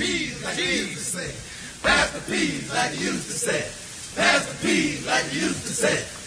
peas like you used to say. Pass the peas like you used to say. Pass the peas like you used to say.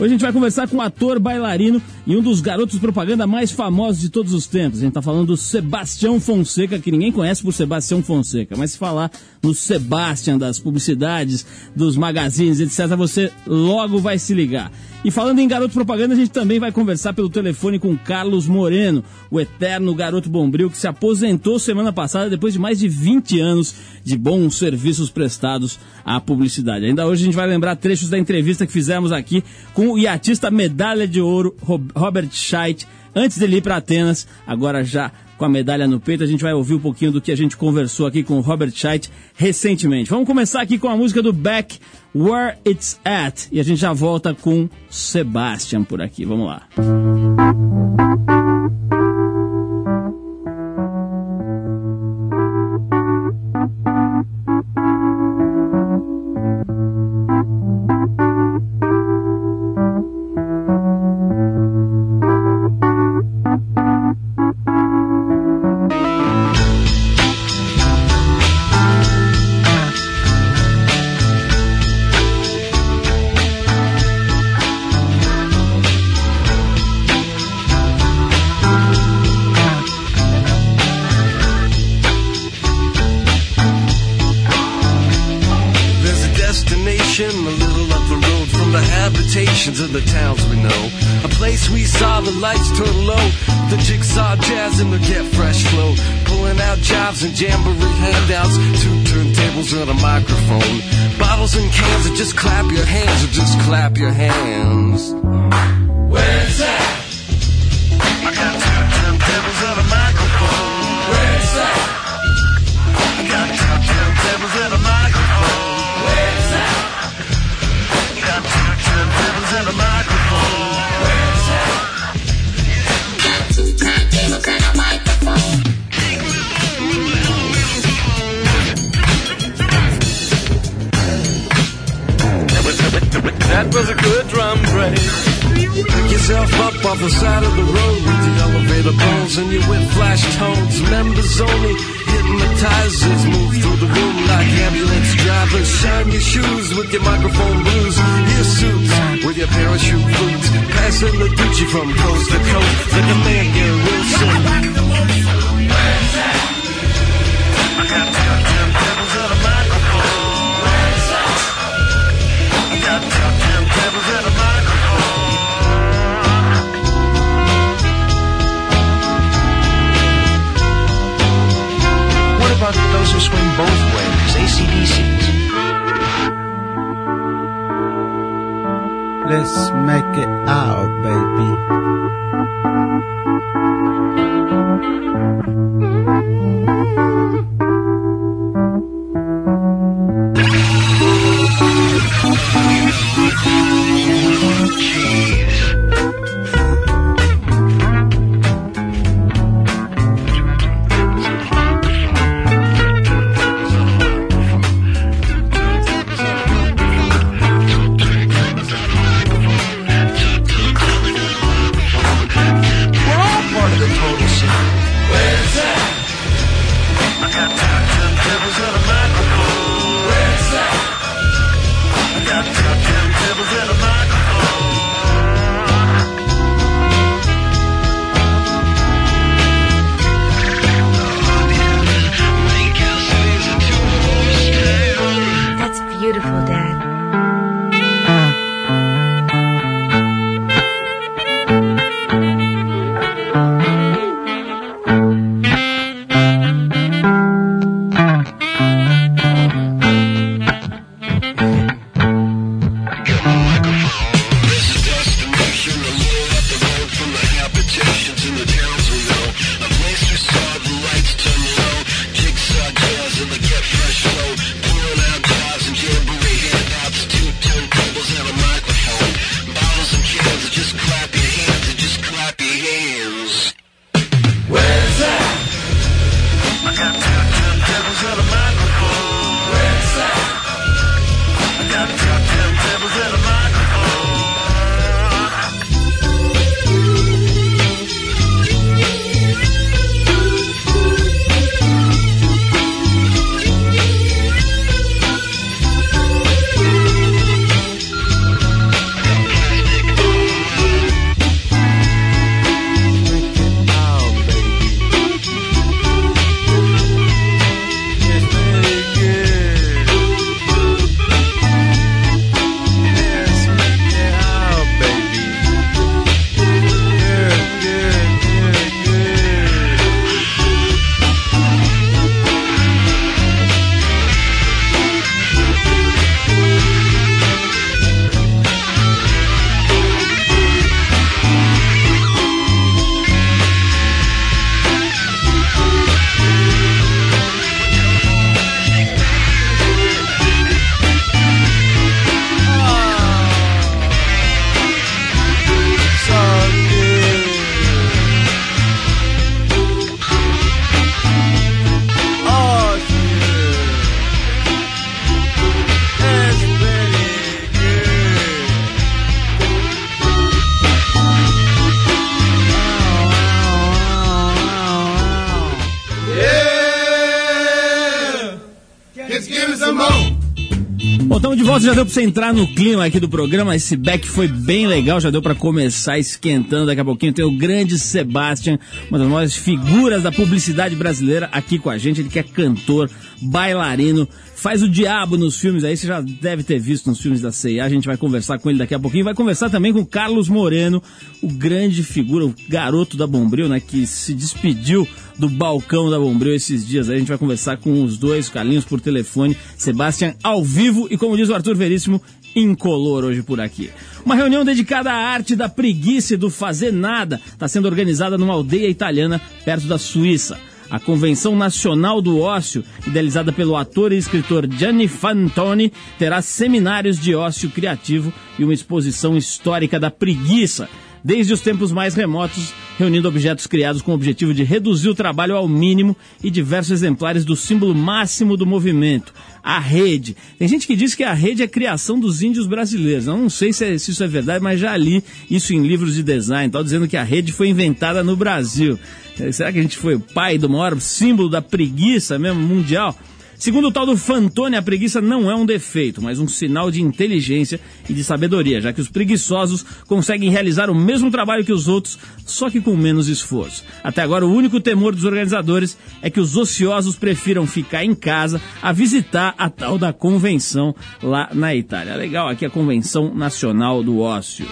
Hoje a gente vai conversar com o ator, bailarino e um dos garotos propaganda mais famosos de todos os tempos. A gente tá falando do Sebastião Fonseca, que ninguém conhece por Sebastião Fonseca, mas se falar no Sebastian das publicidades, dos magazines, etc., você logo vai se ligar. E falando em garoto propaganda, a gente também vai conversar pelo telefone com Carlos Moreno, o eterno garoto bombril que se aposentou semana passada depois de mais de 20 anos de bons serviços prestados à publicidade. Ainda hoje a gente vai lembrar trechos da entrevista que fizemos aqui com o iatista medalha de ouro Robert Scheidt, antes dele ir para Atenas, agora já com a medalha no peito. A gente vai ouvir um pouquinho do que a gente conversou aqui com o Robert Scheidt recentemente. Vamos começar aqui com a música do Beck, Where It's At. E a gente já volta com Sebastian por aqui. Vamos lá. Música hands. Bones and your whip flash tones. Members only hypnotizers move through the room like ambulance drivers. Shine your shoes with your microphone blues. Your suits with your parachute boots. Passing the Gucci from coast to coast like a man, Gary Wilson. About those who swing both ways, ACDCs? Let's make it out, baby. Mm-hmm. was gonna para você entrar no clima aqui do programa. Esse back foi bem legal, já deu para começar esquentando. Daqui a pouquinho tem o grande Sebastian, uma das maiores figuras da publicidade brasileira, aqui com a gente. Ele que é cantor, bailarino, faz o diabo nos filmes aí, você já deve ter visto nos filmes da CIA. A gente vai conversar com ele daqui a pouquinho. Vai conversar também com Carlos Moreno, o grande figura, o garoto da Bombril, né, que se despediu do balcão da Bombril esses dias. Aí a gente vai conversar com os dois, Carlinhos por telefone, Sebastian ao vivo e, como diz o Arthur Veríssimo, incolor hoje por aqui. Uma reunião dedicada à arte da preguiça e do fazer nada está sendo organizada numa aldeia italiana perto da Suíça. A Convenção Nacional do Ócio, idealizada pelo ator e escritor Gianni Fantoni, terá seminários de ócio criativo e uma exposição histórica da preguiça, desde os tempos mais remotos, reunindo objetos criados com o objetivo de reduzir o trabalho ao mínimo e diversos exemplares do símbolo máximo do movimento, a rede. Tem gente que diz que a rede é criação dos índios brasileiros. Eu não sei se, é, se isso é verdade, mas já li isso em livros de design, tal, dizendo que a rede foi inventada no Brasil. Será que a gente foi o pai do maior símbolo da preguiça mesmo mundial? Segundo o tal do Fantoni, a preguiça não é um defeito, mas um sinal de inteligência e de sabedoria, já que os preguiçosos conseguem realizar o mesmo trabalho que os outros, só que com menos esforço. Até agora, o único temor dos organizadores é que os ociosos prefiram ficar em casa a visitar a tal da convenção lá na Itália. Legal, aqui a Convenção Nacional do Ócio.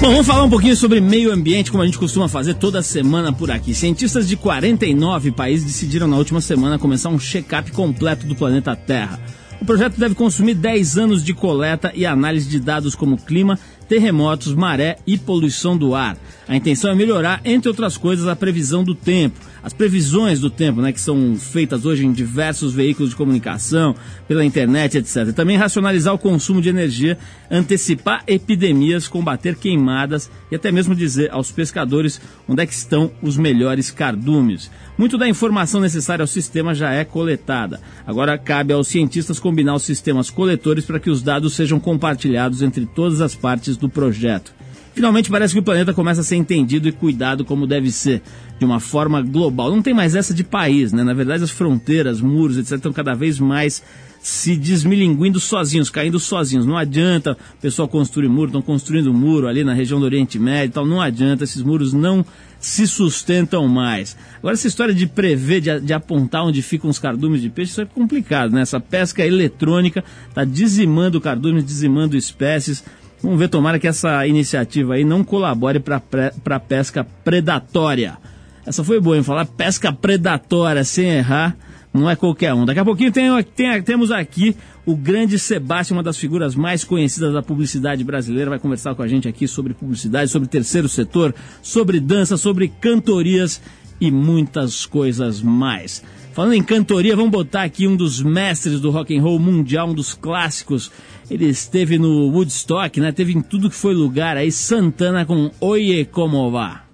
Bom, vamos falar um pouquinho sobre meio ambiente, como a gente costuma fazer toda semana por aqui. Cientistas de 49 países decidiram na última semana começar um check-up completo do planeta Terra. O projeto deve consumir 10 anos de coleta e análise de dados como clima, terremotos, maré e poluição do ar. A intenção é melhorar, entre outras coisas, a previsão do tempo. As previsões do tempo, né, que são feitas hoje em diversos veículos de comunicação, pela internet, etc. Também racionalizar o consumo de energia, antecipar epidemias, combater queimadas e até mesmo dizer aos pescadores onde é que estão os melhores cardumes. Muito da informação necessária ao sistema já é coletada. Agora cabe aos cientistas combinar os sistemas coletores para que os dados sejam compartilhados entre todas as partes do projeto. Finalmente parece que o planeta começa a ser entendido e cuidado como deve ser, de uma forma global. Não tem mais essa de país, né? Na verdade, as fronteiras, muros, etc., estão cada vez mais se desmilinguindo sozinhos, caindo sozinhos. Não adianta o pessoal construir muro, estão construindo muro ali na região do Oriente Médio e tal. Não adianta, esses muros não se sustentam mais. Agora, essa história de prever, de, de apontar onde ficam os cardumes de peixe, isso é complicado, né? Essa pesca eletrônica está dizimando cardumes, dizimando espécies. Vamos ver, tomara que essa iniciativa aí não colabore para a pesca predatória. Essa foi boa, hein? Falar pesca predatória sem errar não é qualquer um. Daqui a pouquinho tem, tem, temos aqui o grande Sebastião, uma das figuras mais conhecidas da publicidade brasileira, vai conversar com a gente aqui sobre publicidade, sobre terceiro setor, sobre dança, sobre cantorias e muitas coisas mais. Falando em cantoria, vamos botar aqui um dos mestres do rock and roll mundial, um dos clássicos. Ele esteve no Woodstock, né? Teve em tudo que foi lugar aí, Santana com Oye Como Va.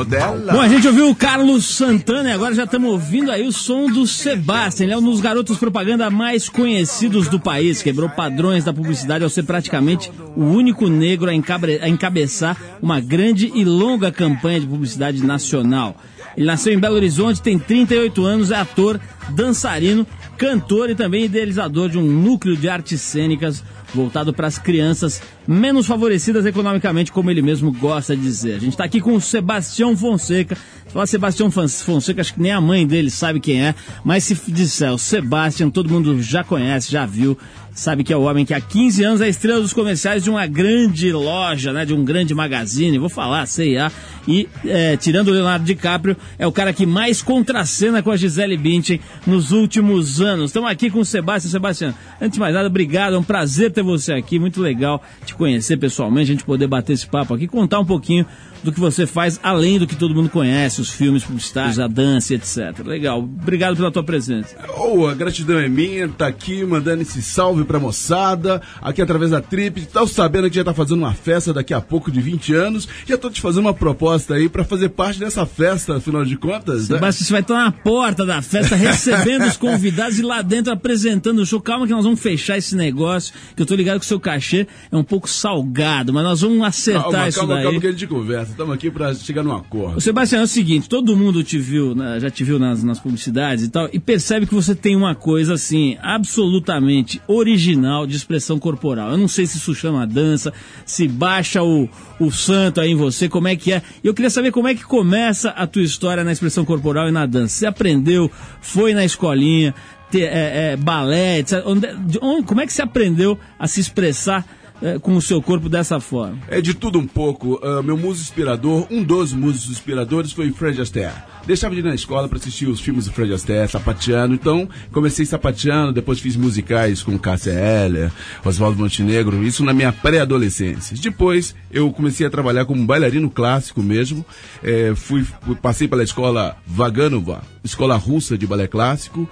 Modela. Bom, a gente ouviu o Carlos Santana e agora já estamos ouvindo aí o som do Sebastian. Ele é um dos garotos propaganda mais conhecidos do país. Quebrou padrões da publicidade ao ser praticamente o único negro a, encabe a encabeçar uma grande e longa campanha de publicidade nacional. Ele nasceu em Belo Horizonte, tem 38 anos, é ator, dançarino, cantor e também idealizador de um núcleo de artes cênicas voltado para as crianças menos favorecidas economicamente, como ele mesmo gosta de dizer. A gente está aqui com o Sebastião Fonseca. Falar Sebastião Fonseca, acho que nem a mãe dele sabe quem é, mas se disser o Sebastião, todo mundo já conhece, já viu, sabe que é o homem que há 15 anos é estrela dos comerciais de uma grande loja, né, de um grande magazine, vou falar, C&A, e é, tirando o Leonardo DiCaprio, é o cara que mais contracena com a Gisele Bündchen nos últimos anos. Estamos aqui com o Sebastião. Sebastião, antes de mais nada, obrigado, é um prazer ter você aqui, muito legal te conhecer pessoalmente, a gente poder bater esse papo aqui, contar um pouquinho do que você faz, além do que todo mundo conhece, os filmes publicitários, a dança, etc. Legal. Obrigado pela tua presença. Oh, a gratidão é minha, tá aqui mandando esse salve pra moçada, aqui através da Trip. Tá sabendo que já tá fazendo uma festa daqui a pouco de 20 anos. Já tô te fazendo uma proposta aí para fazer parte dessa festa, afinal de contas. Né? Sebastião, você vai estar na porta da festa recebendo os convidados e lá dentro apresentando o show. Calma que nós vamos fechar esse negócio, que eu tô ligado que o seu cachê é um pouco salgado, mas nós vamos acertar calma, isso calma, daí. Calma, que a gente conversa. Estamos aqui para chegar num acordo. Sebastião, é o seguinte, todo mundo te viu, já te viu nas, nas publicidades e tal, e percebe que você tem uma coisa assim, absolutamente original de expressão corporal. Eu não sei se isso chama dança, se baixa o, o santo aí em você, como é que é. Eu queria saber como é que começa a tua história na expressão corporal e na dança. Você aprendeu, foi na escolinha, ter, é, é, balé, etc. Onde, onde, como é que você aprendeu a se expressar é, com o seu corpo dessa forma? É de tudo um pouco. Uh, meu muso inspirador, um dos musos inspiradores foi Fred Astaire. Deixava de ir na escola para assistir os filmes do Fred Astaire, sapateando. Então, comecei sapateando, depois fiz musicais com Cássia Heller, Oswaldo Montenegro, isso na minha pré-adolescência. Depois, eu comecei a trabalhar como bailarino clássico mesmo. É, fui, passei pela escola Vaganova, escola russa de balé clássico.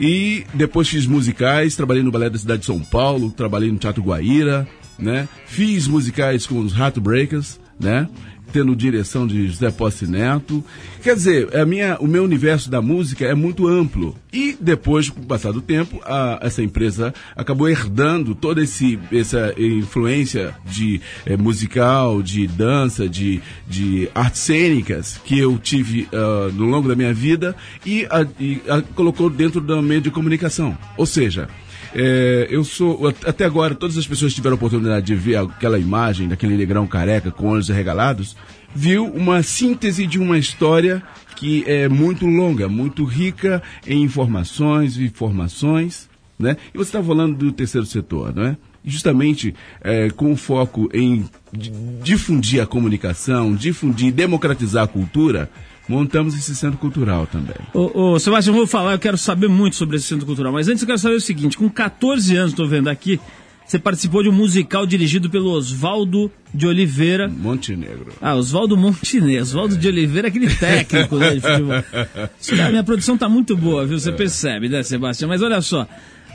E depois fiz musicais, trabalhei no Balé da Cidade de São Paulo, trabalhei no Teatro Guaíra, né? Fiz musicais com os Heartbreakers, né? Tendo direção de José Posse Neto. Quer dizer, a minha, o meu universo da música é muito amplo. E depois, com o passar do tempo, a, essa empresa acabou herdando toda esse, essa influência de é, musical, de dança, de, de artes cênicas que eu tive uh, no longo da minha vida e, a, e a, colocou dentro do meio de comunicação. Ou seja, é, eu sou, até agora, todas as pessoas que tiveram a oportunidade de ver aquela imagem daquele negrão careca com olhos arregalados, viu uma síntese de uma história que é muito longa, muito rica em informações e informações, né? E você está falando do terceiro setor, não é? justamente é, com foco em difundir a comunicação, difundir, democratizar a cultura, montamos esse centro cultural também. Ô, ô, Sebastião, eu vou falar, eu quero saber muito sobre esse centro cultural, mas antes eu quero saber o seguinte, com 14 anos, estou vendo aqui, você participou de um musical dirigido pelo Oswaldo de Oliveira. Montenegro. Ah, Oswaldo Montenegro. Oswaldo de Oliveira, aquele técnico né, de futebol. Minha produção tá muito boa, viu? Você percebe, né, Sebastião? Mas olha só,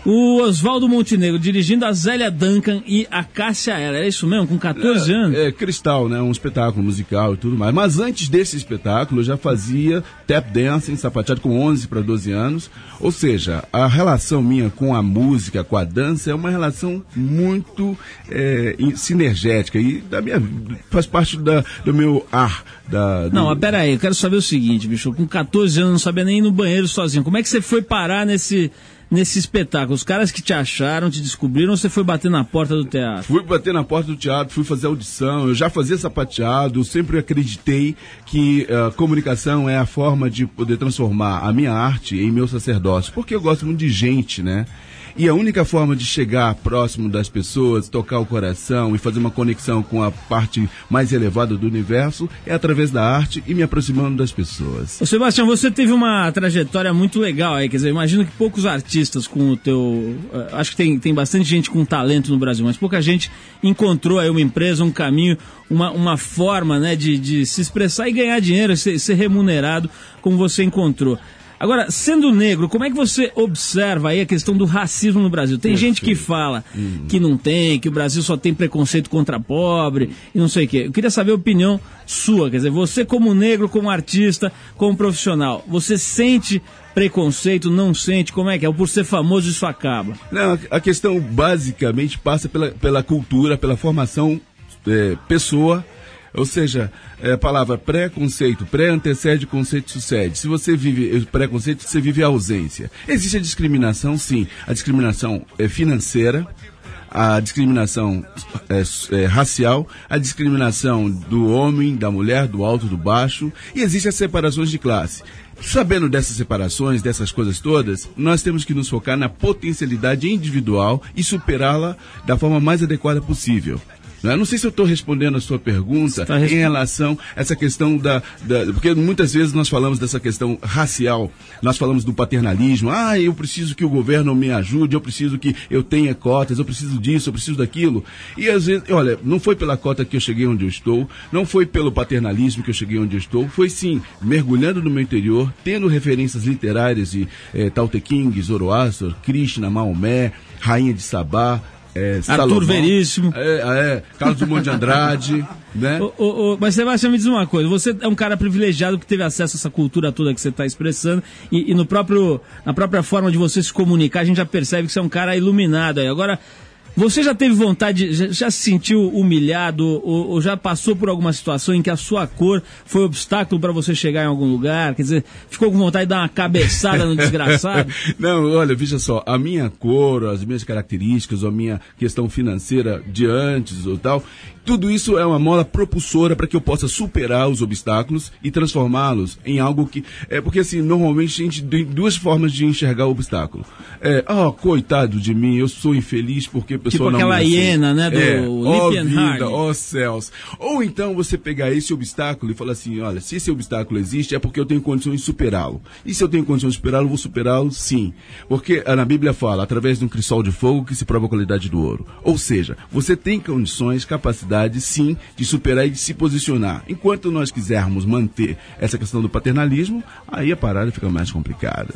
o Oswaldo Montenegro dirigindo a Zélia Duncan e a Cássia Eller. É isso mesmo? Com 14 é, anos? É, Cristal, né? Um espetáculo musical e tudo mais. Mas antes desse espetáculo, eu já fazia tap dancing, sapateado com 11 para 12 anos. Ou seja, a relação minha com a música, com a dança, é uma relação muito é, sinergética. E da minha, faz parte da, do meu ar. Da, do... Não, mas peraí, eu quero saber o seguinte, bicho. Com 14 anos, não sabia nem ir no banheiro sozinho. Como é que você foi parar nesse nesse espetáculo? Os caras que te acharam, te descobriram ou você foi bater na porta do teatro? Fui bater na porta do teatro, fui fazer audição, eu já fazia sapateado, sempre acreditei que uh, comunicação é a forma de poder transformar a minha arte em meu sacerdócio, porque eu gosto muito de gente, né? E a única forma de chegar próximo das pessoas, tocar o coração e fazer uma conexão com a parte mais elevada do universo é através da arte e me aproximando das pessoas. Ô Sebastião, você teve uma trajetória muito legal aí, quer dizer, imagino que poucos artistas com o teu. Uh, acho que tem, tem bastante gente com talento no Brasil, mas pouca gente encontrou aí uma empresa, um caminho, uma, uma forma né, de, de se expressar e ganhar dinheiro, ser, ser remunerado como você encontrou. Agora, sendo negro, como é que você observa aí a questão do racismo no Brasil? Tem gente que fala que não tem, que o Brasil só tem preconceito contra pobre e não sei o quê. Eu queria saber a opinião sua, quer dizer, você como negro, como artista, como profissional, você sente preconceito, não sente? Como é que é? Por ser famoso isso acaba? Não, a questão basicamente passa pela, pela cultura, pela formação é, pessoa, ou seja, é, a palavra preconceito, pré antecede, conceito sucede. Se você vive eh, preconceito, você vive a ausência. Existe a discriminação, sim. A discriminação é financeira, a discriminação é, é, racial, a discriminação do homem, da mulher, do alto, do baixo, e existem as separações de classe. Sabendo dessas separações, dessas coisas todas, nós temos que nos focar na potencialidade individual e superá-la da forma mais adequada possível. Né? Não sei se eu estou respondendo a sua pergunta Tá em relação a essa questão da, da- Porque muitas vezes nós falamos dessa questão racial, nós falamos do paternalismo. Ah, eu preciso que o governo me ajude, eu preciso que eu tenha cotas, eu preciso disso, eu preciso daquilo. E às vezes, olha, não foi pela cota que eu cheguei onde eu estou, não foi pelo paternalismo que eu cheguei onde eu estou, foi sim mergulhando no meu interior, tendo referências literárias de eh, Tao Te Ching, Zoroastro, Krishna, Maomé, Rainha de Sabá. Eh, Salomão. Veríssimo. É, é, Carlos Drummond de Andrade, né? Ô, ô, ô, mas Sebastião, me diz uma coisa. Você é um cara privilegiado que teve acesso a essa cultura toda que você está expressando e, e no próprio, na própria forma de você se comunicar, a gente já percebe que você é um cara iluminado aí. Agora, você já teve vontade, já, já se sentiu humilhado ou, ou já passou por alguma situação em que a sua cor foi obstáculo para você chegar em algum lugar? Quer dizer, ficou com vontade de dar uma cabeçada no desgraçado? Não, olha, veja só, a minha cor, as minhas características, a minha questão financeira de antes ou tal, tudo isso é uma mola propulsora para que eu possa superar os obstáculos e transformá-los em algo que. É porque assim, normalmente a gente tem duas formas de enxergar o obstáculo. É, ah, coitado de mim, eu sou infeliz porque pessoa Tipo não aquela me aceita." hiena, né, do é, ó vida, céus. Ou então você pegar esse obstáculo e falar assim, olha, se esse obstáculo existe é porque eu tenho condições de superá-lo. E se eu tenho condições de superá-lo, vou superá-lo sim. Porque ah, na Bíblia fala, através de um crisol de fogo que se prova a qualidade do ouro. Ou seja, você tem condições, capacidade sim de superar e de se posicionar. Enquanto nós quisermos manter essa questão do paternalismo, aí a parada fica mais complicada.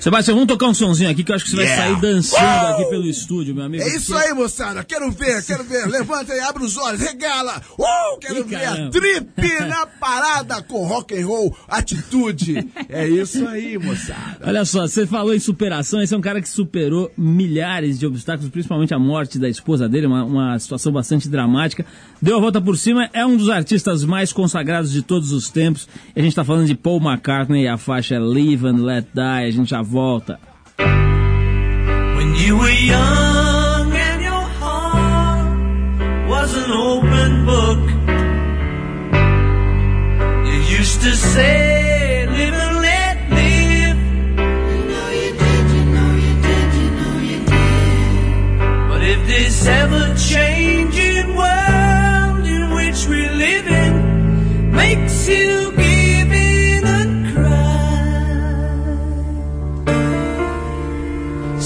Sebastião, vamos tocar um sonzinho aqui que eu acho que você vai Yeah. sair dançando aqui pelo estúdio, meu amigo. É isso aí, moçada. Quero ver, quero ver. Levanta aí, abre os olhos, regala. Uh, quero Ih, ver a caramba. trip na parada com rock and roll, atitude. É isso aí, moçada. Olha só, você falou em superação, esse é um cara que superou milhares de obstáculos, principalmente a morte da esposa dele, uma, uma situação bastante dramática. Deu a volta por cima, é um dos artistas mais consagrados de todos os tempos. A gente tá falando de Paul McCartney a faixa Live and Let Die, a gente já volta. When you were young and your heart was an open book, you used to say, live and let live. You know you did, you know you did, you know you did. But if this ever changing world in which we live in makes you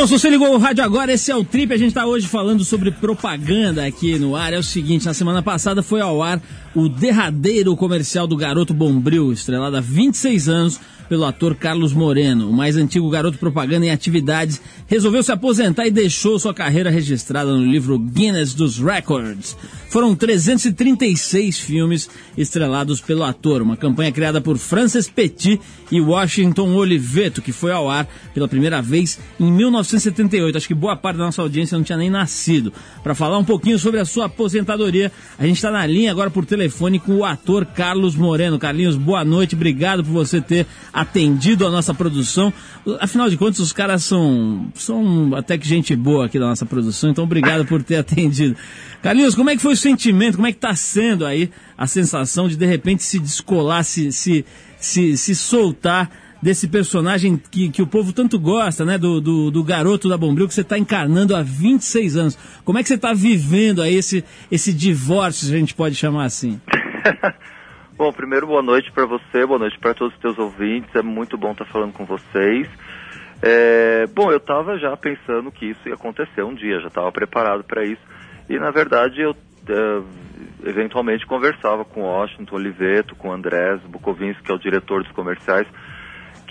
Bom, se você ligou o rádio agora, esse é o Trip. A gente está hoje falando sobre propaganda aqui no ar. É o seguinte, na semana passada foi ao ar o derradeiro comercial do Garoto Bombril, estrelado há 26 anos pelo ator Carlos Moreno. O mais antigo garoto propaganda em atividades resolveu se aposentar e deixou sua carreira registrada no livro Guinness dos Records. Foram 336 filmes estrelados pelo ator, uma campanha criada por Frances Petit e Washington Oliveto, que foi ao ar pela primeira vez em 1978. Acho que boa parte da nossa audiência não tinha nem nascido. Para falar um pouquinho sobre a sua aposentadoria, a gente está na linha agora por telefone com o ator Carlos Moreno. Carlinhos, boa noite, obrigado por você ter atendido a nossa produção. Afinal de contas, os caras são, são até que gente boa aqui da nossa produção, então obrigado por ter atendido. Carlinhos, como é que foi o sentimento, como é que está sendo aí a sensação de de repente se descolar, se, se, se, se soltar desse personagem que, que o povo tanto gosta, né? Do, do, do garoto da Bombril que você está encarnando há 26 anos. Como é que você está vivendo aí esse, esse divórcio, se a gente pode chamar assim? Bom, primeiro boa noite para você, boa noite para todos os teus ouvintes. É muito bom estar falando com vocês. É, bom, eu estava já pensando que isso ia acontecer um dia, já estava preparado para isso. E na verdade eu é, eventualmente conversava com Washington Oliveto, com Andrés Bukovinski, que é o diretor dos comerciais,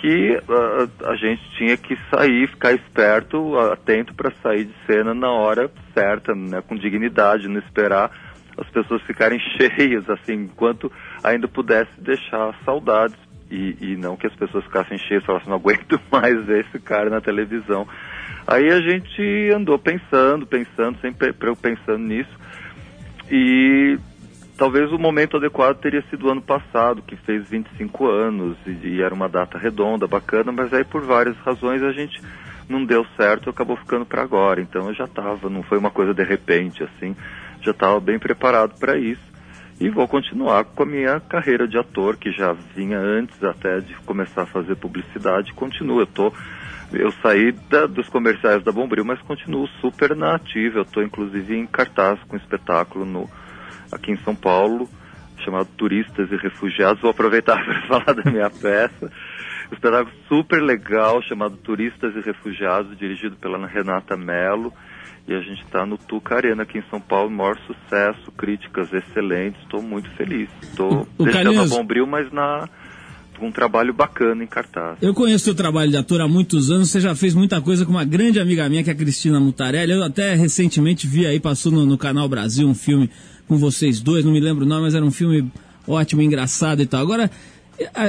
que uh, a gente tinha que sair, ficar esperto, atento para sair de cena na hora certa, né, com dignidade, não esperar as pessoas ficarem cheias, assim, enquanto ainda pudesse deixar saudades e, e não que as pessoas ficassem cheias, falassem, não aguento mais ver esse cara na televisão. Aí a gente andou pensando, pensando, sempre pensando nisso, e talvez o momento adequado teria sido o ano passado, que fez 25 anos, e, e era uma data redonda, bacana, mas aí por várias razões a gente não deu certo e acabou ficando para agora. Então eu já estava, não foi uma coisa de repente, assim, já estava bem preparado para isso. E vou continuar com a minha carreira de ator, que já vinha antes até de começar a fazer publicidade, continua. Eu, tô, eu saí da, dos comerciais da Bombril, mas continuo super na ativa. Eu estou inclusive em cartaz com espetáculo no, aqui em São Paulo, chamado Turistas e Refugiados. Vou aproveitar para falar da minha peça. Um espetáculo super legal, chamado Turistas e Refugiados, dirigido pela Renata Mello. E a gente está no Tuca Arena aqui em São Paulo, maior sucesso, críticas excelentes, estou muito feliz. Estou O- o deixando a Bombril, mas na com um trabalho bacana em cartaz. Eu conheço seu trabalho de ator há muitos anos, você já fez muita coisa com uma grande amiga minha, que é a Cristina Mutarelli. Eu até recentemente vi aí, passou no, no Canal Brasil um filme com vocês dois, não me lembro o nome, mas era um filme ótimo, engraçado e tal. Agora,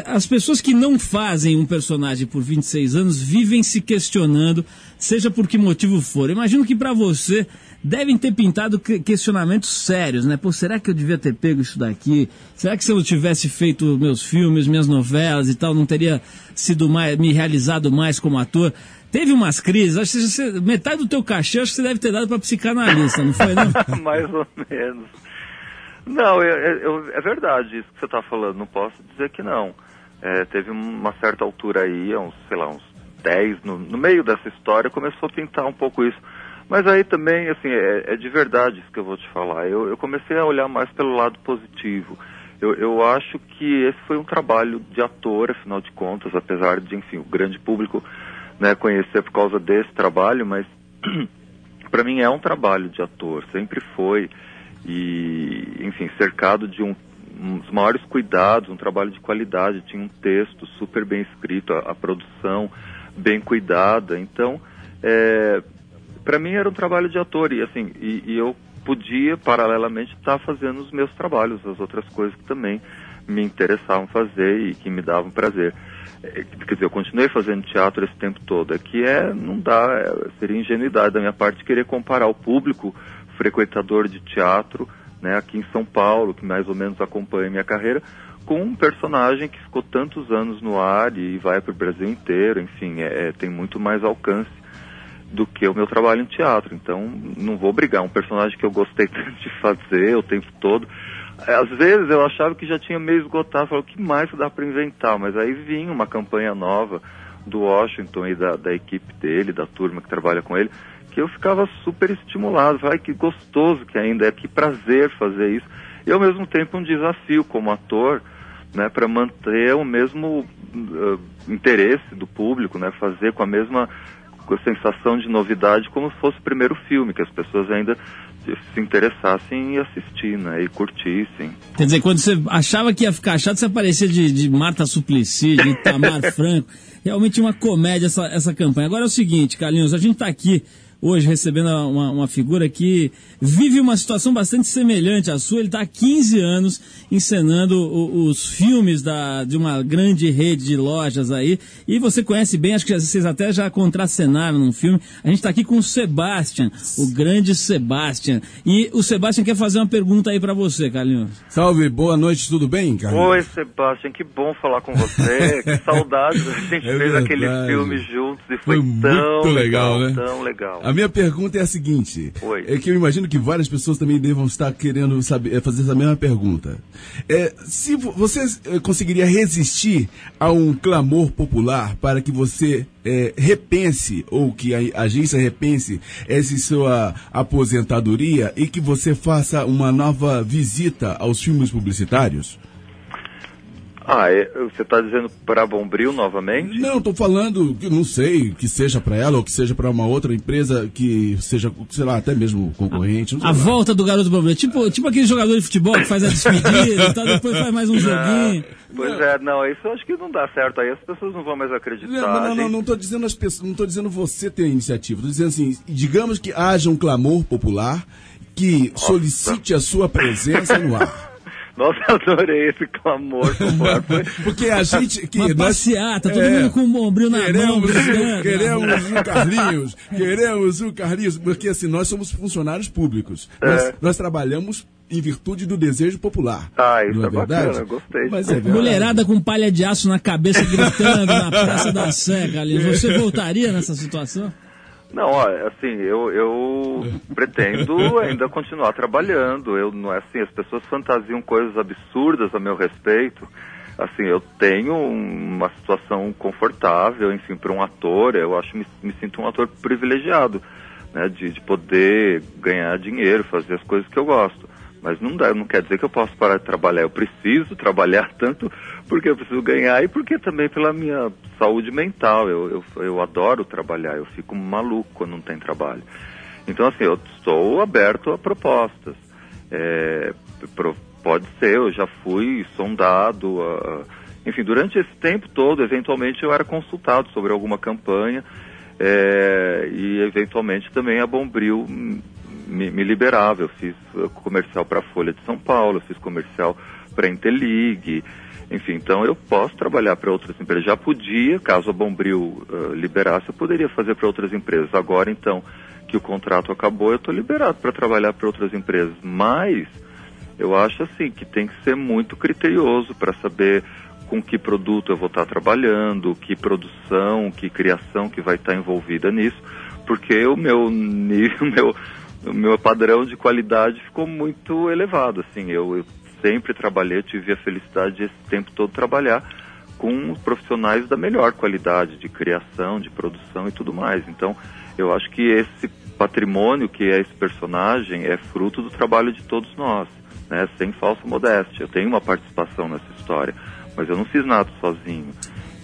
as pessoas que não fazem um personagem por 26 anos vivem se questionando, seja por que motivo for. Imagino que pra você devem ter pintado que- questionamentos sérios, né? Pô, será que eu devia ter pego isso daqui? Será que se eu tivesse feito meus filmes, minhas novelas e tal, não teria sido mais, me realizado mais como ator? Teve umas crises, acho que você, metade do teu cachê acho que você deve ter dado pra psicanalista, não foi não? Mais ou menos. Não, é, verdade isso que você está falando, não posso dizer que não. É, teve uma certa altura aí, uns, sei lá, uns 10, no, no meio dessa história, começou a pintar um pouco isso. Mas aí também, assim, é, é de verdade isso que eu vou te falar. Eu, eu comecei a olhar mais pelo lado positivo. Eu, eu acho que esse foi um trabalho de ator, afinal de contas, apesar de, enfim, o grande público né, conhecer por causa desse trabalho, mas para mim é um trabalho de ator, sempre foi. E, enfim, cercado de um, os maiores cuidados, um trabalho de qualidade, tinha um texto super bem escrito, a, a produção bem cuidada. Então, é, para mim era um trabalho de ator e assim, e, e eu podia paralelamente estar fazendo os meus trabalhos, as outras coisas que também me interessavam fazer e que me davam prazer. É, quer dizer, eu continuei fazendo teatro esse tempo todo. É que é, não dá, é, seria ingenuidade da minha parte querer comparar o público frequentador de teatro, né, aqui em São Paulo, que mais ou menos acompanha minha carreira, com um personagem que ficou tantos anos no ar e vai para o Brasil inteiro, enfim, é, é, tem muito mais alcance do que o meu trabalho em teatro. Então, não vou brigar. Um personagem que eu gostei tanto de fazer o tempo todo. Às vezes eu achava que já tinha meio esgotado, falava, o que mais dá para inventar? Mas aí vinha uma campanha nova do Washington e da, da equipe dele, da turma que trabalha com ele, que eu ficava super estimulado. Ai, que gostoso que ainda é, que prazer fazer isso. E ao mesmo tempo um desafio como ator, né, para manter o mesmo uh, interesse do público, né, fazer com a mesma com a sensação de novidade como se fosse o primeiro filme, que as pessoas ainda se interessassem em assistir, né, e curtissem. Quer dizer, quando você achava que ia ficar chato, você aparecia de, de Marta Suplicy, de Itamar Franco. Realmente uma comédia essa, essa campanha. Agora é o seguinte, Carlinhos, a gente está aqui hoje recebendo uma, uma, figura que vive uma situação bastante semelhante à sua. Ele está há 15 anos encenando o, os filmes da, de uma grande rede de lojas aí. E você conhece bem, acho que vocês até já contracenaram num filme. A gente está aqui com o Sebastian, o grande Sebastian. E o Sebastian quer fazer uma pergunta aí para você, Carlinhos. Salve, boa noite, tudo bem, Carlinhos? Oi, Sebastian, que bom falar com você. que saudades, a gente é fez verdade. aquele filme juntos e foi, foi tão legal, legal, né? tão legal. A minha pergunta é a seguinte: Oi. é que eu imagino que várias pessoas também devam estar querendo saber, é, fazer essa mesma pergunta. É, se você é, conseguiria resistir a um clamor popular para que você é, repense, ou que a agência repense essa sua aposentadoria e que você faça uma nova visita aos filmes publicitários? Ah, é, você está dizendo para Bombril novamente? Não, estou falando, não sei, que seja para ela ou que seja para uma outra empresa que seja, sei lá, até mesmo concorrente. A, a volta do garoto Bombril, tipo, tipo aquele jogador de futebol que faz a despedida e tal, depois faz mais um joguinho. Pois não. é, não, isso eu acho que não dá certo aí, as pessoas não vão mais acreditar. Não, não, não, não estou dizendo as pessoas, não estou dizendo você ter a iniciativa, estou dizendo assim, digamos que haja um clamor popular que Nossa. solicite a sua presença no ar. Nossa, adorei esse clamor. Porque a gente. Que Uma nós, passeata, todo é, mundo com o bombril na queremos, mão. queremos o Carlinhos, queremos o Carlinhos. Porque assim, nós somos funcionários públicos. É. Nós, nós trabalhamos em virtude do desejo popular. Ah, isso é, é verdade? bacana, gostei. Mas é Mulherada com palha de aço na cabeça gritando na Praça da Sé, Carlinhos. Você voltaria nessa situação? Não, olha, assim, eu, eu pretendo ainda continuar trabalhando. Eu não é assim, as pessoas fantasiam coisas absurdas a meu respeito. Assim, eu tenho uma situação confortável, enfim, para um ator, eu acho me, me sinto um ator privilegiado, né, de, de poder ganhar dinheiro, fazer as coisas que eu gosto. Mas não dá, não quer dizer que eu posso parar de trabalhar. Eu preciso trabalhar tanto porque eu preciso ganhar e porque também pela minha saúde mental. Eu, eu, eu adoro trabalhar, eu fico maluco quando não tem trabalho. Então, assim, eu estou aberto a propostas. É, pode ser, eu já fui sondado. Uh, enfim, durante esse tempo todo, eventualmente eu era consultado sobre alguma campanha é, e eventualmente também a Bombril me, me liberava. Eu fiz uh, comercial para a Folha de São Paulo, eu fiz comercial para a Interlig, enfim, então eu posso trabalhar para outras empresas. Já podia, caso a Bombril uh, liberasse, eu poderia fazer para outras empresas. Agora, então, que o contrato acabou, eu estou liberado para trabalhar para outras empresas. Mas eu acho assim que tem que ser muito criterioso para saber com que produto eu vou estar trabalhando, que produção, que criação que vai estar envolvida nisso, porque o meu nível, meu, o meu padrão de qualidade ficou muito elevado. Assim, eu, eu sempre trabalhei, tive a felicidade de esse tempo todo trabalhar com profissionais da melhor qualidade de criação, de produção e tudo mais. Então, eu acho que esse patrimônio que é esse personagem é fruto do trabalho de todos nós, né? Sem falsa modéstia. Eu tenho uma participação nessa história, mas eu não fiz nada sozinho.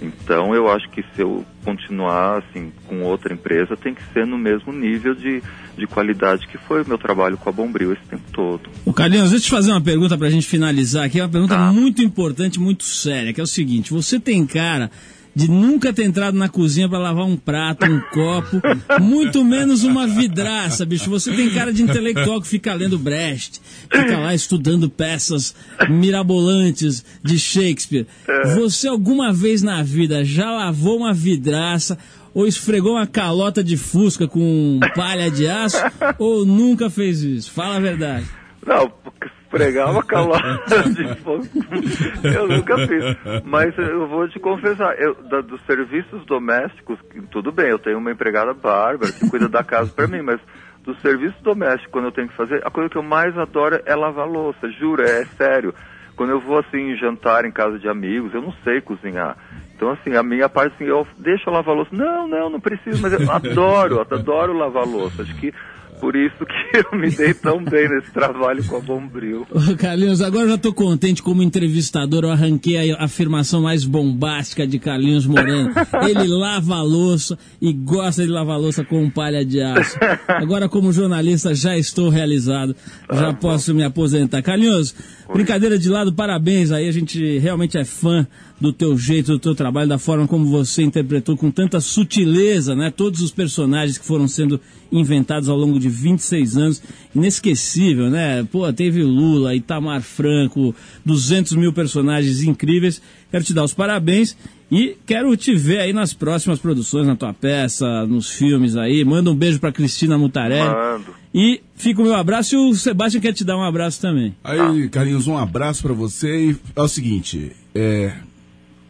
Então eu acho que se eu continuar assim com outra empresa, tem que ser no mesmo nível de, de qualidade que foi o meu trabalho com a Bombril esse tempo todo. Ô Carlinhos, deixa eu te fazer uma pergunta pra gente finalizar aqui, é uma pergunta Tá. muito importante, muito séria, que é o seguinte, você tem cara de nunca ter entrado na cozinha pra lavar um prato, um copo, muito menos uma vidraça, bicho. Você tem cara de intelectual que fica lendo Brecht, fica lá estudando peças mirabolantes de Shakespeare. Você alguma vez na vida já lavou uma vidraça ou esfregou uma calota de fusca com palha de aço ou nunca fez isso? Fala a verdade. Não, pregava calota de fogo. Eu nunca fiz. Mas eu vou te confessar, eu, da- dos serviços domésticos, tudo bem, eu tenho uma empregada bárbara que cuida da casa pra mim, mas dos serviços domésticos, quando eu tenho que fazer, a coisa que eu mais adoro é lavar louça, juro, é sério. Quando eu vou assim jantar em casa de amigos, eu não sei cozinhar. Então assim, a minha parte assim, eu deixo eu lavar louça. Não, não, não preciso, mas eu adoro, adoro lavar louça. Acho que por isso que eu me dei tão bem nesse trabalho com a Bombril. Ô, Carlinhos, agora eu já tô contente como entrevistador, eu arranquei a afirmação mais bombástica de Carlinhos Moreno. Ele lava a louça e gosta de lavar a louça com palha de aço. Agora, como jornalista, já estou realizado, já posso me aposentar. Carlinhos, brincadeira de lado, parabéns aí, a gente realmente é fã do teu jeito, do teu trabalho, da forma como você interpretou com tanta sutileza, né? Todos os personagens que foram sendo inventados ao longo de 26 anos. Inesquecível, né? Pô, teve o Lula, Itamar Franco, 200 mil personagens incríveis. Quero te dar os parabéns e quero te ver aí nas próximas produções, na tua peça, nos filmes aí. Manda um beijo pra Cristina Mutarelli. Mando. E fica o meu abraço e o Sebastião quer te dar um abraço também. Aí, Carlinhos, um abraço pra você e é o seguinte, é,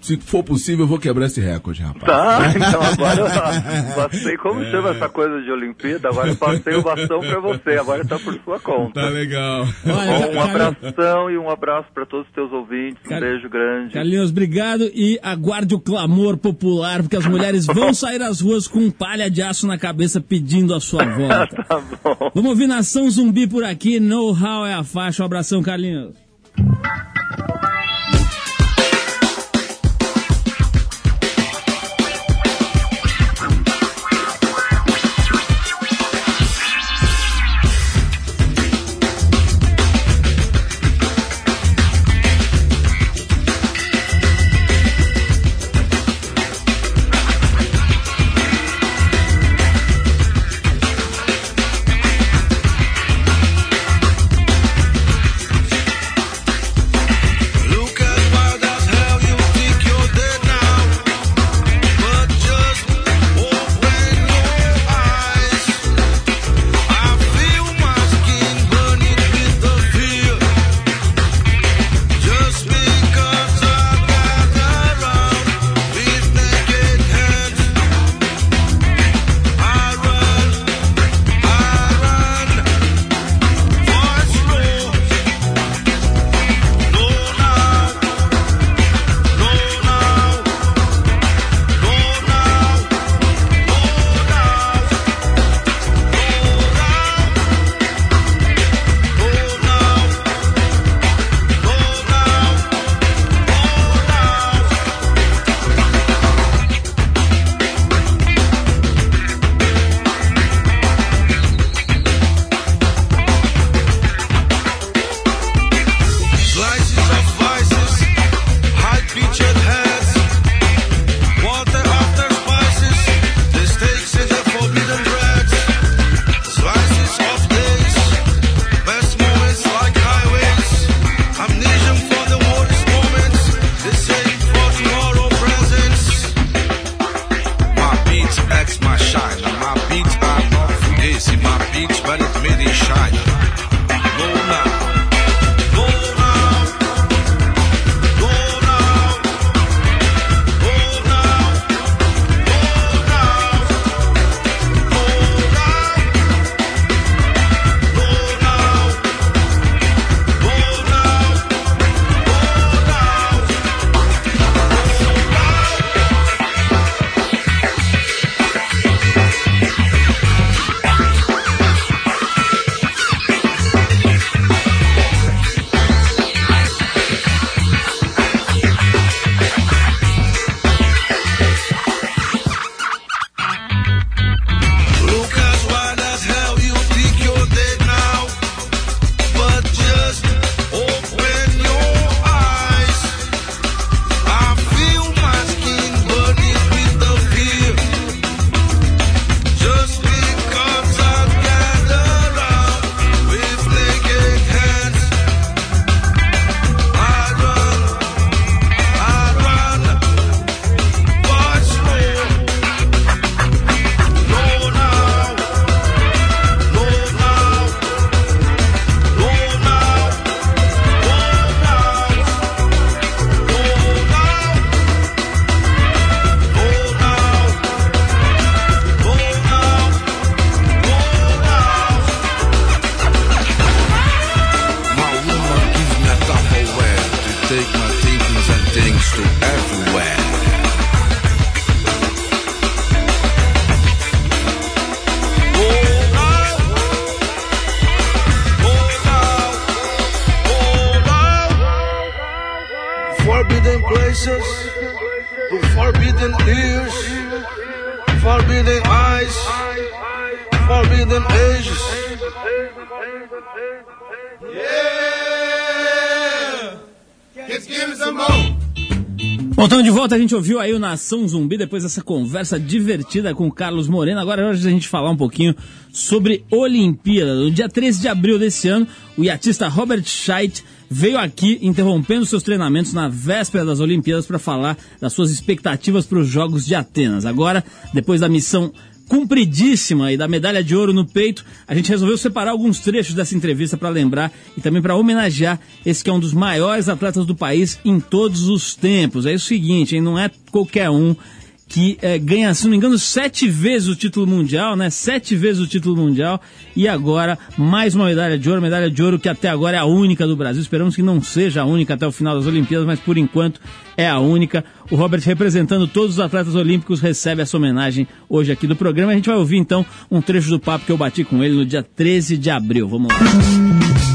se for possível, eu vou quebrar esse recorde, rapaz. Tá, então agora eu passei, como chama essa coisa de Olimpíada? Agora eu passei o bastão pra você, agora tá por sua conta. Tá legal. Olha, um abração e um abraço pra todos os teus ouvintes, um Car- beijo grande. Carlinhos, obrigado e aguarde o clamor popular, porque as mulheres vão sair às ruas com palha de aço na cabeça pedindo a sua volta. Tá bom. Vamos ouvir Nação Zumbi por aqui, Know How é a faixa. Um abração, Carlinhos. Things to everywhere. Forbidden places, to forbidden ears, forbidden eyes, forbidden ages. Voltando de volta, a gente ouviu aí o Nação Zumbi depois dessa conversa divertida com o Carlos Moreno. Agora é hora de a gente falar um pouquinho sobre Olimpíada. No dia 13 de abril desse ano, o iatista Robert Scheidt veio aqui interrompendo seus treinamentos na véspera das Olimpíadas para falar das suas expectativas para os Jogos de Atenas. Agora, depois da missão cumpridíssima e da medalha de ouro no peito, a gente resolveu separar alguns trechos dessa entrevista para lembrar e também para homenagear esse que é um dos maiores atletas do país em todos os tempos. É o seguinte, hein? não é qualquer um que eh, ganha, se não me engano, sete vezes o título mundial, né? Sete vezes o título mundial e agora mais uma medalha de ouro, medalha de ouro que até agora é a única do Brasil. Esperamos que não seja a única até o final das Olimpíadas, mas por enquanto é a única. O Robert, representando todos os atletas olímpicos, recebe essa homenagem hoje aqui do programa. A gente vai ouvir então um trecho do papo que eu bati com ele no dia 13 de abril. Vamos lá.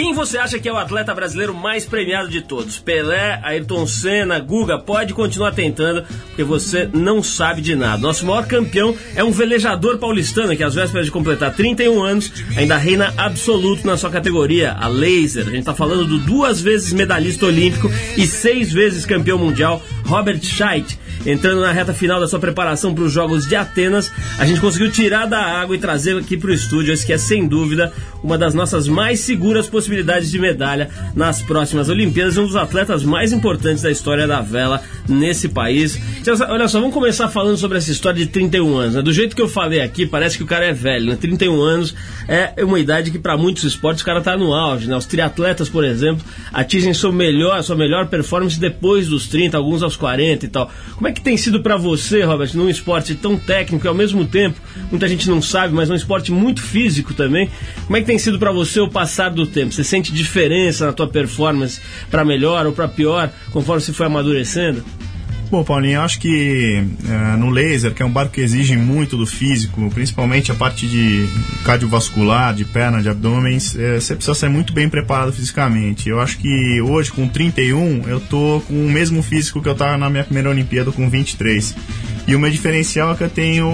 Quem você acha que é o atleta brasileiro mais premiado de todos? Pelé, Ayrton Senna, Guga? Pode continuar tentando, porque você não sabe de nada. Nosso maior campeão é um velejador paulistano que, às vésperas de completar 31 anos, ainda reina absoluto na sua categoria, a laser. A gente está falando do duas vezes medalhista olímpico e seis vezes campeão mundial, Robert Scheidt. Entrando na reta final da sua preparação para os Jogos de Atenas, a gente conseguiu tirar da água e trazer aqui para o estúdio esse que é sem dúvida uma das nossas mais seguras possibilidades de medalha nas próximas Olimpíadas, um dos atletas mais importantes da história da vela nesse país. Olha só, vamos começar falando sobre essa história de 31 anos. Né? Do jeito que eu falei aqui, parece que o cara é velho. Né? 31 anos é uma idade que para muitos esportes o cara tá no auge. Né? Os triatletas, por exemplo, atingem sua melhor, sua melhor performance depois dos 30, alguns aos 40 e tal. Como é que tem sido para você, Robert, num esporte tão técnico e ao mesmo tempo, muita gente não sabe, mas um esporte muito físico também. Como é que tem sido para você o passar do tempo? Você sente diferença na tua performance para melhor ou para pior, conforme você foi amadurecendo? Bom, Paulinho, eu acho que eh, no laser, que é um barco que exige muito do físico, principalmente a parte de cardiovascular, de perna, de abdômen, eh, você precisa ser muito bem preparado fisicamente. Eu acho que hoje, com 31, eu tô com o mesmo físico que eu tava na minha primeira Olimpíada com 23. E o meu diferencial é que eu tenho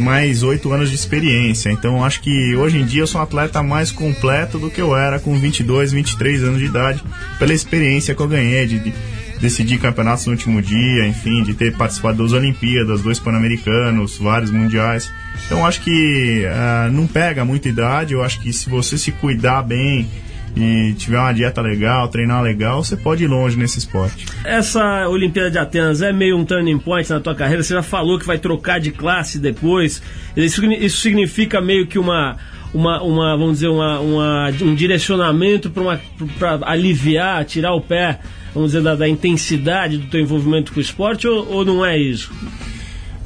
mais oito anos de experiência. Então acho que hoje em dia eu sou um atleta mais completo do que eu era com 22, 23 anos de idade, pela experiência que eu ganhei de, de decidir campeonatos no último dia, enfim, de ter participado das Olimpíadas, dois Pan-Americanos, vários mundiais. Então acho que uh, não pega muita idade. Eu acho que se você se cuidar bem e tiver uma dieta legal, treinar legal, você pode ir longe nesse esporte. Essa Olimpíada de Atenas é meio um turning point na tua carreira. Você já falou que vai trocar de classe depois. Isso, significa meio que uma uma, uma vamos dizer, uma, uma um direcionamento para aliviar, tirar o pé, vamos dizer, da, da, intensidade do teu envolvimento com o esporte ou, ou não é isso?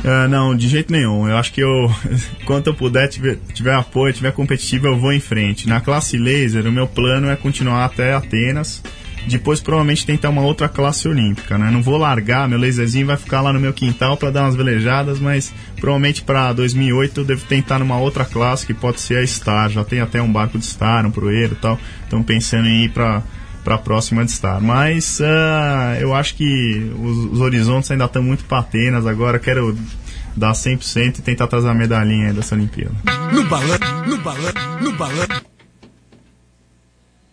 Uh, não, de jeito nenhum. Eu acho que eu, quanto eu puder, tiver, tiver apoio, tiver competitivo, eu vou em frente. Na classe laser, o meu plano é continuar até Atenas. Depois, provavelmente, tentar uma outra classe olímpica, né? Não vou largar, meu laserzinho vai ficar lá no meu quintal para dar umas velejadas, mas provavelmente para 2008 eu devo tentar numa outra classe que pode ser a Star. Já tem até um barco de Star, um proeiro e tal. Então, pensando em ir para para a próxima de estar. Mas uh, eu acho que os, os horizontes ainda estão muito patenas. Agora quero dar 100% e tentar trazer a medalhinha dessa Olimpíada. No balão, no balão, no balão.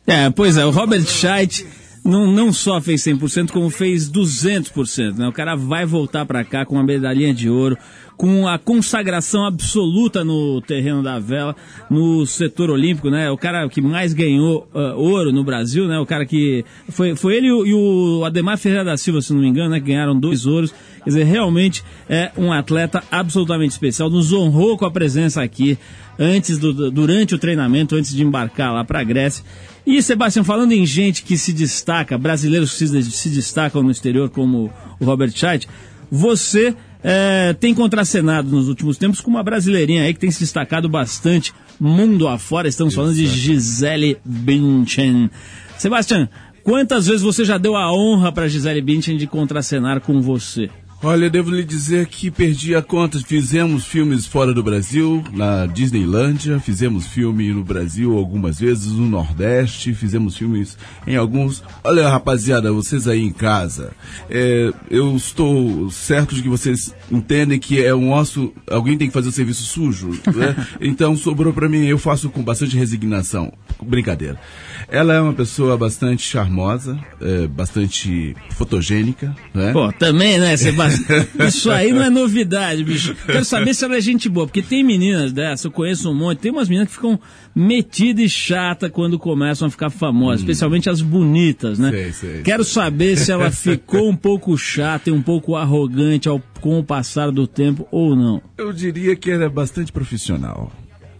É, pois é, o Robert Scheidt não, não só fez 100%, como fez 200%. Né? O cara vai voltar para cá com uma medalhinha de ouro, com a consagração absoluta no terreno da vela, no setor olímpico, né? O cara que mais ganhou uh, ouro no Brasil, né? O cara que foi, foi ele e o Ademar Ferreira da Silva, se não me engano, né? Que ganharam dois ouros. Quer dizer, realmente é um atleta absolutamente especial. Nos honrou com a presença aqui antes do, durante o treinamento, antes de embarcar lá para a Grécia. E, Sebastião, falando em gente que se destaca, brasileiros que se, se destacam no exterior, como o Robert Scheidt, você é, tem contracenado nos últimos tempos com uma brasileirinha aí que tem se destacado bastante mundo afora. Estamos falando de Gisele Bündchen. Sebastião, quantas vezes você já deu a honra para Gisele Bündchen de contracenar com você? Olha, devo lhe dizer que perdi a conta. Fizemos filmes fora do Brasil, na Disneylândia, fizemos filme no Brasil algumas vezes, no Nordeste, fizemos filmes em alguns. Olha, rapaziada, vocês aí em casa, é, eu estou certo de que vocês entendem que é um nosso. Alguém tem que fazer o serviço sujo, né? Então sobrou pra mim, eu faço com bastante resignação. Brincadeira. Ela é uma pessoa bastante charmosa, é, bastante fotogênica, né? Pô, também, né, Sebastião? Isso aí não é novidade, bicho. Quero saber se ela é gente boa, porque tem meninas dessas, eu conheço um monte, tem umas meninas que ficam metidas e chatas quando começam a ficar famosas, especialmente as bonitas, né? Hum. Sei, sei, Quero saber se ela ficou um pouco chata e um pouco arrogante ao, com o passar do tempo ou não. Eu diria que ela é bastante profissional.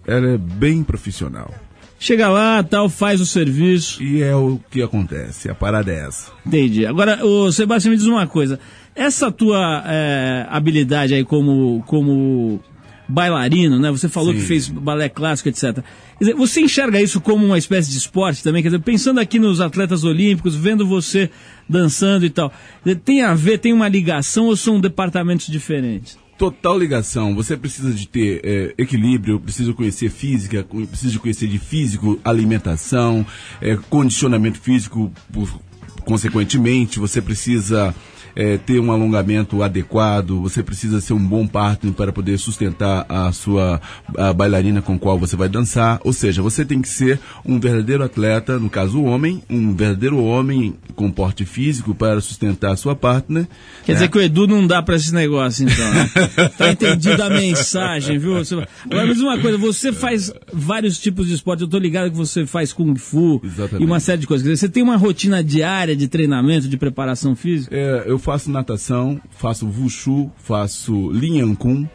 Ela é bem profissional. Chega lá, tal, faz o serviço. E é o que acontece, a parada é essa. Entendi. Agora, o Sebastião me diz uma coisa. Essa tua é, habilidade aí como, como bailarino, né? Você falou Sim. que fez balé clássico, etc. Quer dizer, você enxerga isso como uma espécie de esporte também? Quer dizer, pensando aqui nos atletas olímpicos, vendo você dançando e tal, dizer, tem a ver, tem uma ligação ou são departamentos diferentes? Total ligação. Você precisa de ter é, equilíbrio, precisa conhecer física, precisa conhecer de físico, alimentação, é, condicionamento físico, por- consequentemente, você precisa é, ter um alongamento adequado, você precisa ser um bom partner para poder sustentar a sua a bailarina com qual você vai dançar. Ou seja, você tem que ser um verdadeiro atleta, no caso o homem, um verdadeiro homem com porte físico para sustentar a sua partner. Quer né? dizer que o Edu não dá pra esse negócio, então. Né? tá entendido a mensagem, viu? Agora, diz uma coisa, você faz vários tipos de esporte, eu tô ligado que você faz Kung Fu Exatamente. e uma série de coisas. Dizer, você tem uma rotina diária de treinamento, de preparação física? É, eu faço natação, faço wushu, faço linhan kun,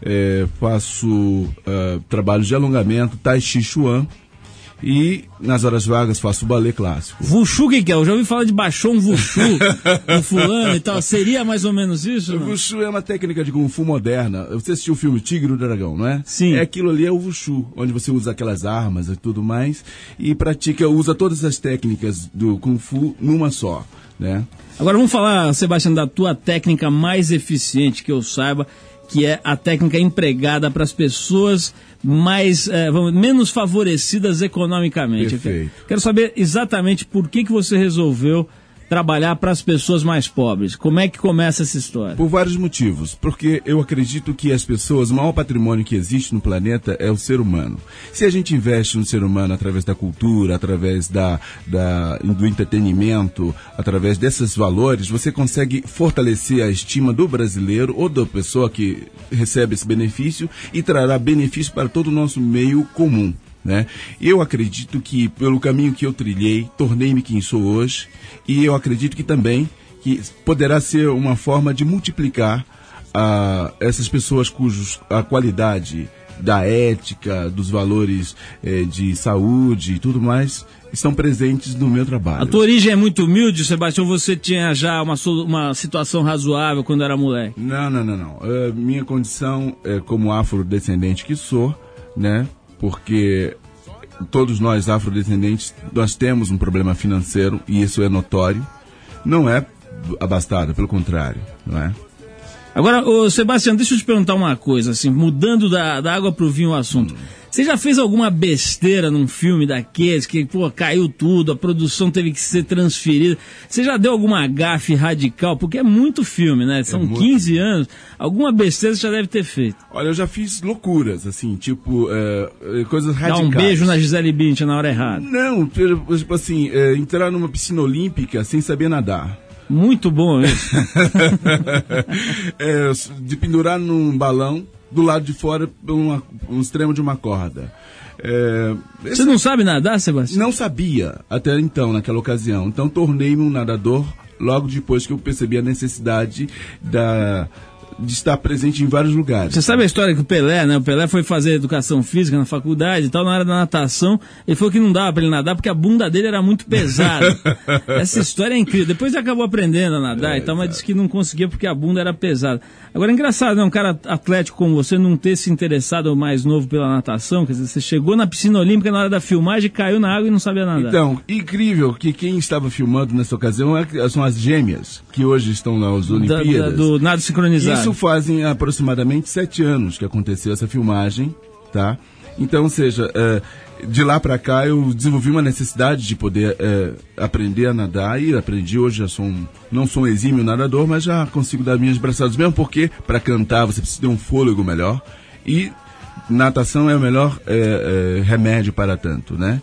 é, faço é, trabalho de alongamento, tai chi chuan e nas horas vagas faço balé clássico. Wushu, o que, que é? Eu já ouvi falar de um Wushu, um fulano e tal. Seria mais ou menos isso? O? Wushu é uma técnica de Kung Fu moderna. Você assistiu o filme Tigre e o Dragão, não é? Sim. É aquilo ali é o Wushu, onde você usa aquelas armas e tudo mais e pratica, usa todas as técnicas do Kung Fu numa só, né? Agora vamos falar, Sebastião, da tua técnica mais eficiente que eu saiba, que é a técnica empregada para as pessoas mais eh, vamos, menos favorecidas economicamente. Perfeito. Quero saber exatamente por que, que você resolveu trabalhar para as pessoas mais pobres. Como é que começa essa história? Por vários motivos. Porque eu acredito que as pessoas, o maior patrimônio que existe no planeta é o ser humano. Se a gente investe no ser humano através da cultura, através da, da, do entretenimento, através desses valores, você consegue fortalecer a estima do brasileiro ou da pessoa que recebe esse benefício e trará benefício para todo o nosso meio comum. Né? Eu acredito que pelo caminho que eu trilhei, tornei-me quem sou hoje e eu acredito que também que poderá ser uma forma de multiplicar ah, essas pessoas cujos a qualidade da ética, dos valores eh, de saúde e tudo mais estão presentes no meu trabalho. A tua origem é muito humilde, Sebastião. Você tinha já uma, uma situação razoável quando era moleque. Não, não, não, não. Eh, minha condição é como afrodescendente que sou, né? Porque todos nós afrodescendentes nós temos um problema financeiro e isso é notório. Não é abastado, pelo contrário, não é? Agora, ô, Sebastião, deixa eu te perguntar uma coisa, assim, mudando da, da água pro vinho o assunto. Você já fez alguma besteira num filme daqueles que, pô, caiu tudo, a produção teve que ser transferida? Você já deu alguma gafe radical? Porque é muito filme, né? São muito. 15 anos. Alguma besteira você já deve ter feito. Olha, eu já fiz loucuras, assim, tipo, é, é, coisas Dar radicais. um beijo na Gisele Bündchen na hora errada. Não, tipo assim, é, entrar numa piscina olímpica sem saber nadar. Muito bom isso. É, de pendurar num balão do lado de fora, por uma- um extremo de uma corda. É, Você não sabe nadar, Sebastião? não sabia até então, naquela ocasião. Então tornei-me um nadador logo depois que eu percebi a necessidade da, de estar presente em vários lugares. Você sabe a história que o Pelé, né? O Pelé foi fazer educação física na faculdade e tal, na área da natação. Ele falou que não dava pra ele nadar porque a bunda dele era muito pesada. Essa história é incrível. Depois ele acabou aprendendo a nadar É, e tal, mas disse que não conseguia porque a bunda era pesada. Agora é engraçado, né? Um cara atlético como você não ter se interessado mais novo pela natação. Quer dizer, você chegou na piscina olímpica na hora da filmagem, caiu na água e não sabia nadar. Então, incrível que quem estava filmando nessa ocasião é- são as gêmeas, que hoje estão nas Da- da- Olimpíadas. do nado sincronizado. Isso fazem aproximadamente sete anos que aconteceu essa filmagem, tá? Então, ou seja, eh, de lá para cá eu desenvolvi uma necessidade de poder eh, aprender a nadar e aprendi. Hoje já sou um, não sou um exímio nadador, mas já consigo dar minhas braçadas. Mesmo porque para cantar você precisa ter um fôlego melhor e natação é o melhor eh, remédio para tanto, né?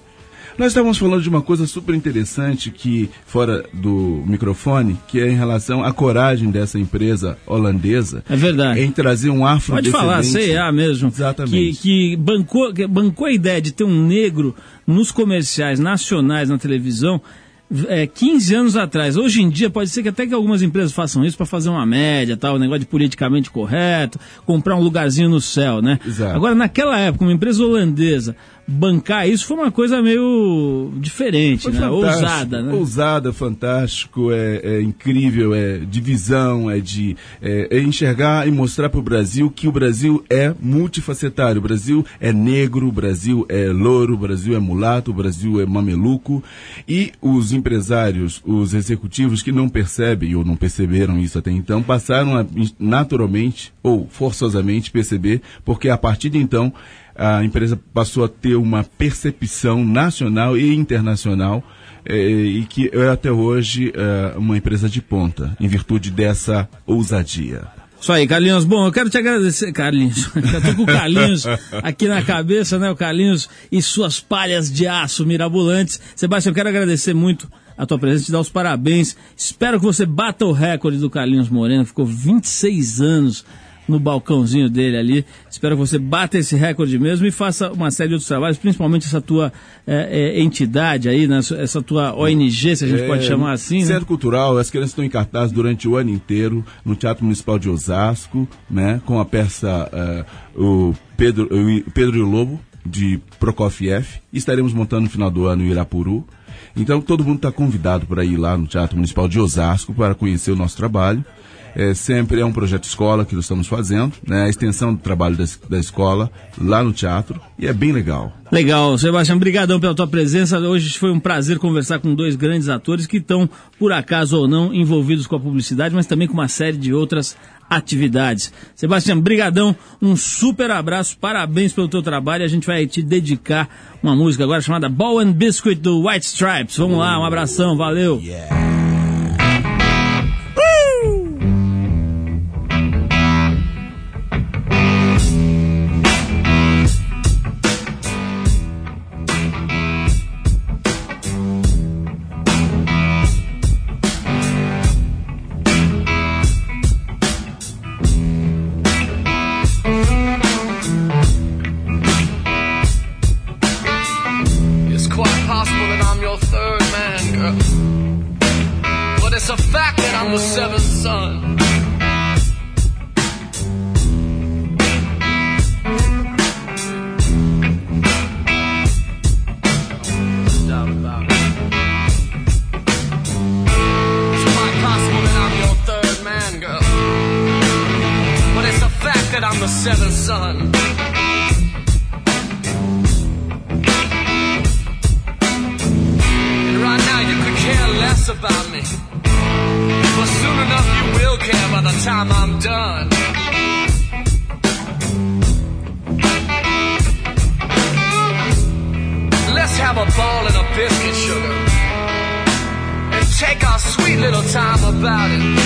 Nós estávamos falando de uma coisa super interessante que, fora do microfone, que é em relação à coragem dessa empresa holandesa É verdade. em trazer um afro Pode falar, CIA mesmo. Exatamente. Que, que bancou, que bancou a ideia de ter um negro nos comerciais nacionais na televisão é, 15 anos atrás. Hoje em dia, pode ser que até que algumas empresas façam isso para fazer uma média, tal, um negócio de politicamente correto, comprar um lugarzinho no céu, né? Exato. Agora, naquela época, uma empresa holandesa bancar isso foi uma coisa meio diferente, Foi né? Ousada, né? Ousada, fantástico, é, é incrível, é de visão, é de é, é enxergar e mostrar para o Brasil que o Brasil é multifacetário. O Brasil é negro, o Brasil é louro, o Brasil é mulato, o Brasil é mameluco. E os empresários, os executivos que não percebem ou não perceberam isso até então, passaram a naturalmente ou forçosamente perceber, porque a partir de então a empresa passou a ter uma percepção nacional e internacional eh, e que é até hoje eh, uma empresa de ponta, em virtude dessa ousadia. Isso aí, Carlinhos. Bom, eu quero te agradecer, Carlinhos. Eu tô com o Carlinhos aqui na cabeça, né? O Carlinhos e suas palhas de aço mirabolantes. Sebastião, eu quero agradecer muito a tua presença, te dar os parabéns. Espero que você bata o recorde do Carlinhos Moreno, ficou 26 anos no balcãozinho dele ali. Espero que você bata esse recorde mesmo e faça uma série de outros trabalhos, principalmente essa tua eh, eh, entidade aí, né? essa tua ONG, se a gente pode É, chamar assim, né? Centro Cultural, as crianças estão em cartaz durante o ano inteiro no Teatro Municipal de Osasco, né, com a peça eh, o Pedro, o Pedro e o Lobo, de Prokofiev. Estaremos montando no final do ano em Irapuru. Então todo mundo está convidado para ir lá no Teatro Municipal de Osasco para conhecer o nosso trabalho. É, sempre é um projeto escola que nós estamos fazendo, né? A extensão do trabalho da, da escola lá no teatro e é bem legal. Legal, Sebastião, brigadão pela tua presença. Hoje foi um prazer conversar com dois grandes atores que estão, por acaso ou não, envolvidos com a publicidade, mas também com uma série de outras atividades. Sebastião, brigadão, um super abraço, parabéns pelo teu trabalho. A gente vai te dedicar uma música agora chamada Ball and Biscuit do White Stripes. Vamos lá, um abração, valeu. It's fact that I'm the seventh son. No doubt about it. Done. Let's have a ball and a biscuit, sugar. And take our sweet little time about it.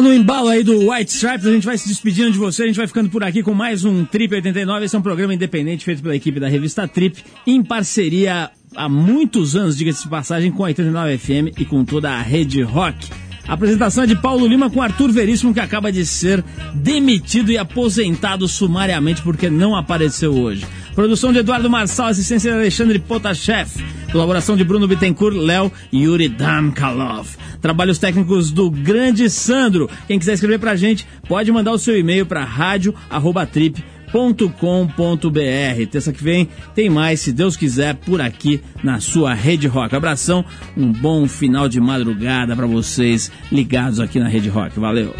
No embalo aí do White Stripes, a gente vai se despedindo de você, a gente vai ficando por aqui com mais um Trip 89. Esse é um programa independente feito pela equipe da revista Trip, em parceria há muitos anos, diga-se de passagem, com a 89 FM e com toda a rede rock. A apresentação é de Paulo Lima com Arthur Veríssimo, que acaba de ser demitido e aposentado sumariamente porque não apareceu hoje. Produção de Eduardo Marçal, assistência de Alexandre Potashev. Colaboração de Bruno Bittencourt, Léo e Yuri Damkalov. Trabalhos técnicos do grande Sandro. Quem quiser escrever pra gente, pode mandar o seu e-mail para rádio@trip.com.br. Terça que vem tem mais, se Deus quiser, por aqui na sua Rede Rock. Abração, um bom final de madrugada para vocês ligados aqui na Rede Rock. Valeu.